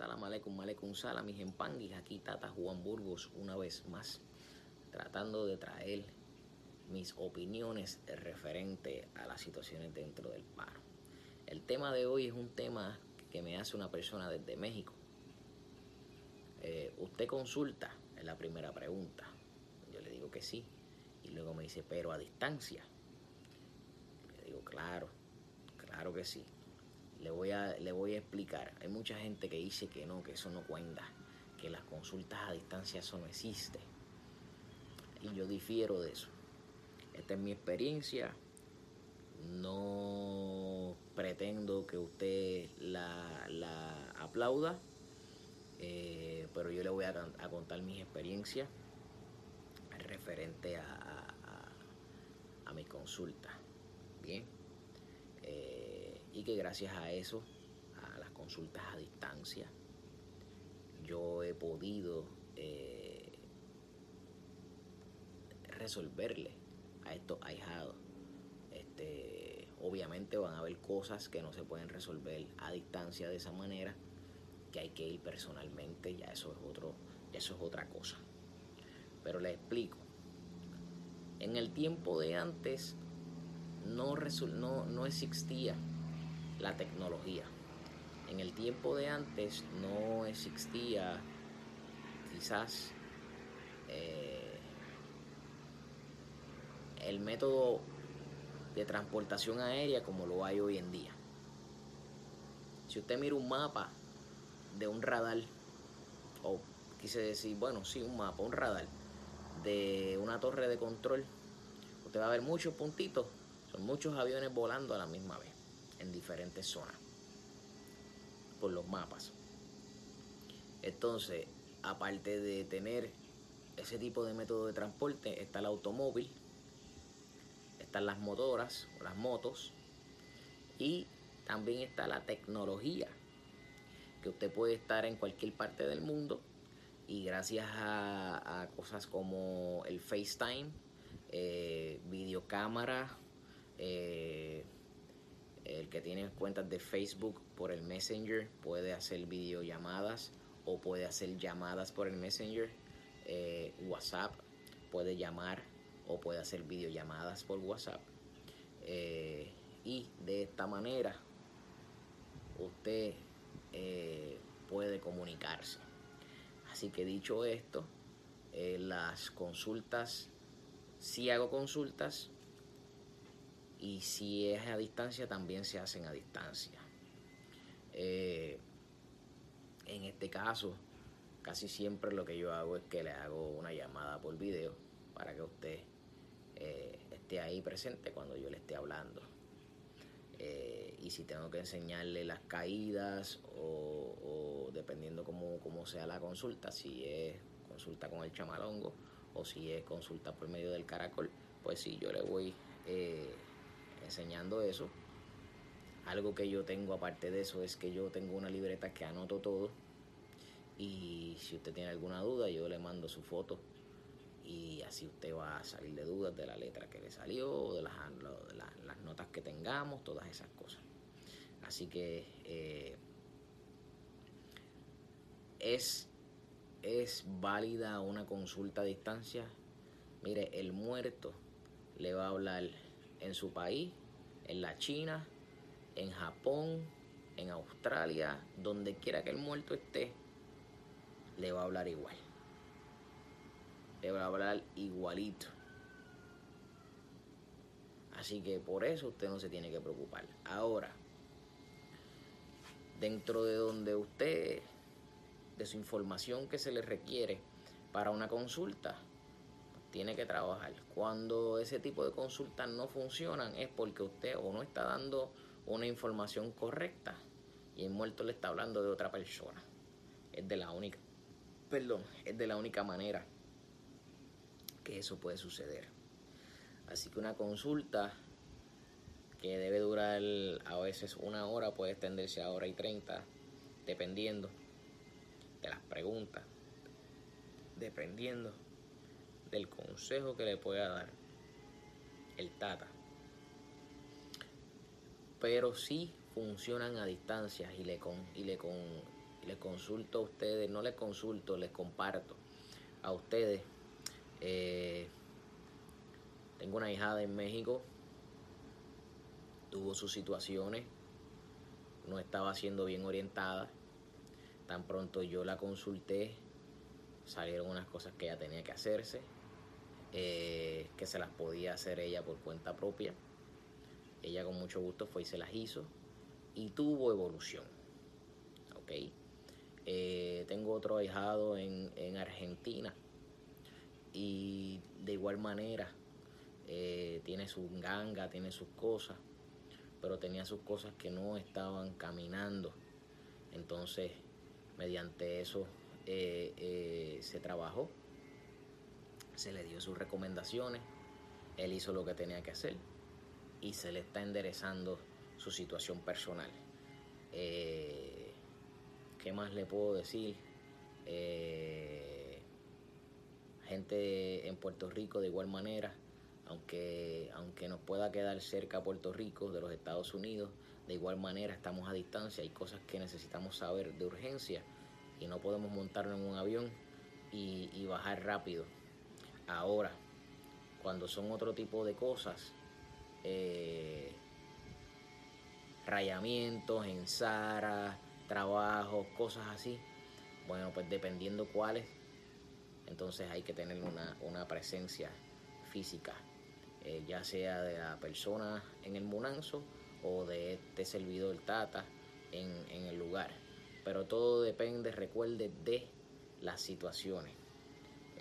Salam aleikum, aleikum salam, mis empanguis. Aquí Tata Juan Burgos una vez más, tratando de traer mis opiniones referente a las situaciones dentro del paro. El tema de hoy es un tema que me hace una persona desde México. Eh, ¿Usted consulta? Es la primera pregunta. Yo le digo que sí. Y luego me dice, pero a distancia. Le digo, claro, claro que sí. Le voy, a, le voy a explicar. Hay mucha gente que dice que no, que eso no cuenta, que las consultas a distancia eso no existe. Y yo difiero de eso. Esta es mi experiencia. No pretendo que usted la, la aplauda, eh, pero yo le voy a, contar mis experiencias referente a, a, a mi consulta. Bien. Y que gracias a eso, a las consultas a distancia, yo he podido eh, resolverle a estos ahijados. Este, obviamente van a haber cosas que no se pueden resolver a distancia de esa manera, que hay que ir personalmente, ya eso es otro, eso es otra cosa. Pero les explico. En el tiempo de antes no, no, no existía la tecnología. En el tiempo de antes no existía quizás eh, el método de transportación aérea como lo hay hoy en día. Si usted mira un mapa de un radar, o quise decir, bueno, sí, un mapa, un radar de una torre de control, usted va a ver muchos puntitos, son muchos aviones volando a la misma vez en diferentes zonas por los mapas. Entonces, aparte de tener ese tipo de método de transporte, está el automóvil, están las motoras o las motos y también está la tecnología, que usted puede estar en cualquier parte del mundo y gracias a, cosas como el FaceTime, eh, videocámara, eh, que tiene cuentas de Facebook por el Messenger puede hacer videollamadas o puede hacer llamadas por el Messenger. Eh, WhatsApp puede llamar o puede hacer videollamadas por WhatsApp. Eh, y de esta manera usted eh, puede comunicarse. Así que dicho esto, las consultas, si hago consultas, y si es a distancia también se hacen a distancia. Eh, en este caso, casi siempre lo que yo hago es que le hago una llamada por video para que usted eh, esté ahí presente cuando yo le esté hablando. Eh, y si tengo que enseñarle las caídas o, dependiendo cómo, cómo, sea la consulta, si es consulta con el chamalongo o si es consulta por medio del caracol, pues sí, yo le voy eh, enseñando eso. Algo que yo tengo aparte de eso es que yo tengo una libreta que anoto todo y si usted tiene alguna duda yo le mando su foto y así usted va a salir de dudas de la letra que le salió, de las, de las, notas que tengamos, todas esas cosas. Así que eh, es, es válida una consulta a distancia. Mire, el muerto le va a hablar en su país, en la China, en Japón, en Australia, donde quiera que el muerto esté, le va a hablar igual. Le va a hablar igualito. Así que por eso usted no se tiene que preocupar. Ahora, dentro de donde usted, de su información que se le requiere para una consulta, tiene que trabajar. Cuando ese tipo de consultas no funcionan es porque usted o no está dando una información correcta y el muerto le está hablando de otra persona. Es de la única, perdón, es de la única manera que eso puede suceder. Así que una consulta que debe durar a veces una hora puede extenderse a hora y treinta, dependiendo de las preguntas, dependiendo del consejo que le pueda dar el Tata. Pero sí funcionan a distancia y le, con, y le, con, y les consulto a ustedes, no les consulto, les comparto a ustedes. Eh, tengo una hijada en México, tuvo sus situaciones, no estaba siendo bien orientada. Tan pronto yo la consulté, salieron unas cosas que ella tenía que hacerse, eh, que se las podía hacer ella por cuenta propia. Ella con mucho gusto fue y se las hizo y tuvo evolución. ¿Ok? Eh, tengo otro ahijado en, en, Argentina y de igual manera eh, tiene su ganga, tiene sus cosas, pero tenía sus cosas que no estaban caminando. Entonces, mediante eso se trabajó, se le dio sus recomendaciones, él hizo lo que tenía que hacer y se le está enderezando su situación personal. Eh, ¿Qué más le puedo decir? Eh, gente en Puerto Rico de igual manera, aunque, aunque nos pueda quedar cerca Puerto Rico de los Estados Unidos, de igual manera estamos a distancia, hay cosas que necesitamos saber de urgencia y no podemos montarnos en un avión y bajar rápido. Ahora, cuando son otro tipo de cosas, eh, rayamientos en trabajos, cosas así. Bueno, pues dependiendo cuáles, entonces hay que tener una, presencia física, eh, ya sea de la persona en el Munanzo o de este servidor Tata en, en el lugar. Pero todo depende, recuerde, de las situaciones.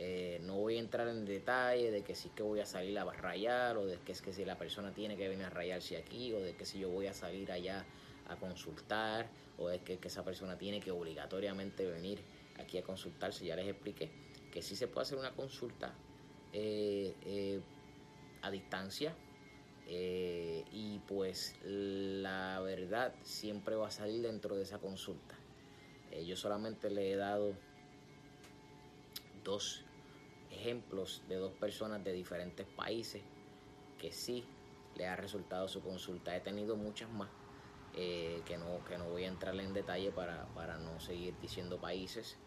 Eh, no voy a entrar en detalle de que si que voy a salir a rayar o de que es que si la persona tiene que venir a rayarse aquí o de que si yo voy a salir allá a consultar o de que, esa persona tiene que obligatoriamente venir aquí a consultarse. Ya les expliqué que sí se puede hacer una consulta eh, eh, a distancia y pues la verdad siempre va a salir dentro de esa consulta. yo solamente le he dado dos ejemplos de dos personas de diferentes países que sí le ha resultado su consulta. He tenido muchas más eh, que, no, que no voy a entrar en detalle para, para no seguir diciendo países,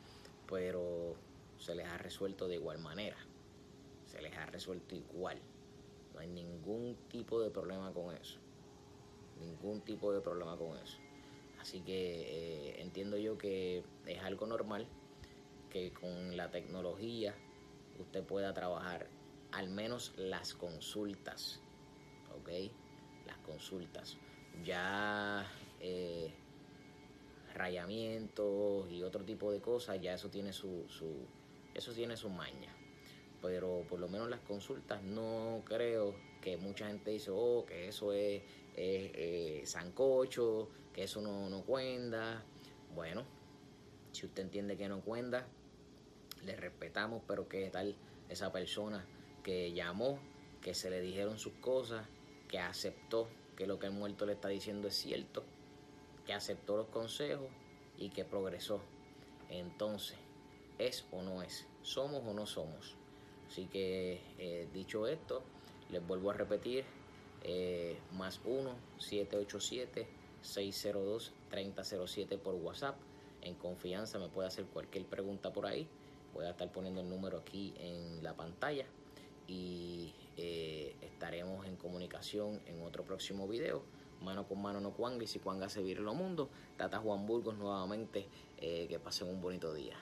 pero se les ha resuelto de igual manera. Se les ha resuelto igual. No hay ningún tipo de problema con eso. Ningún tipo de problema con eso. Así que eh, entiendo yo que es algo normal que con la tecnología usted pueda trabajar al menos las consultas, ¿ok? Las consultas. Ya eh, rayamientos y otro tipo de cosas, ya eso tiene su, eso tiene su maña. Pero por lo menos las consultas no creo que mucha gente dice, oh, que eso es, eh, sancocho, que eso no, no cuenta. Bueno, si usted entiende que no cuenta, le respetamos, pero que tal esa persona que llamó, que se le dijeron sus cosas, que aceptó que lo que el muerto le está diciendo es cierto, que aceptó los consejos y que progresó. Entonces, ¿es o no es? ¿Somos o no somos? Así que, eh, dicho esto, les vuelvo a repetir, eh, más 1-787-602-3007 por WhatsApp. En confianza me puede hacer cualquier pregunta por ahí. Voy a estar poniendo el número aquí en la pantalla y eh, estaremos en comunicación en otro próximo video. Mano con mano no cuanga y si cuanga se vire lo mundo. Tata Juan Burgos nuevamente, eh, que pasen un bonito día.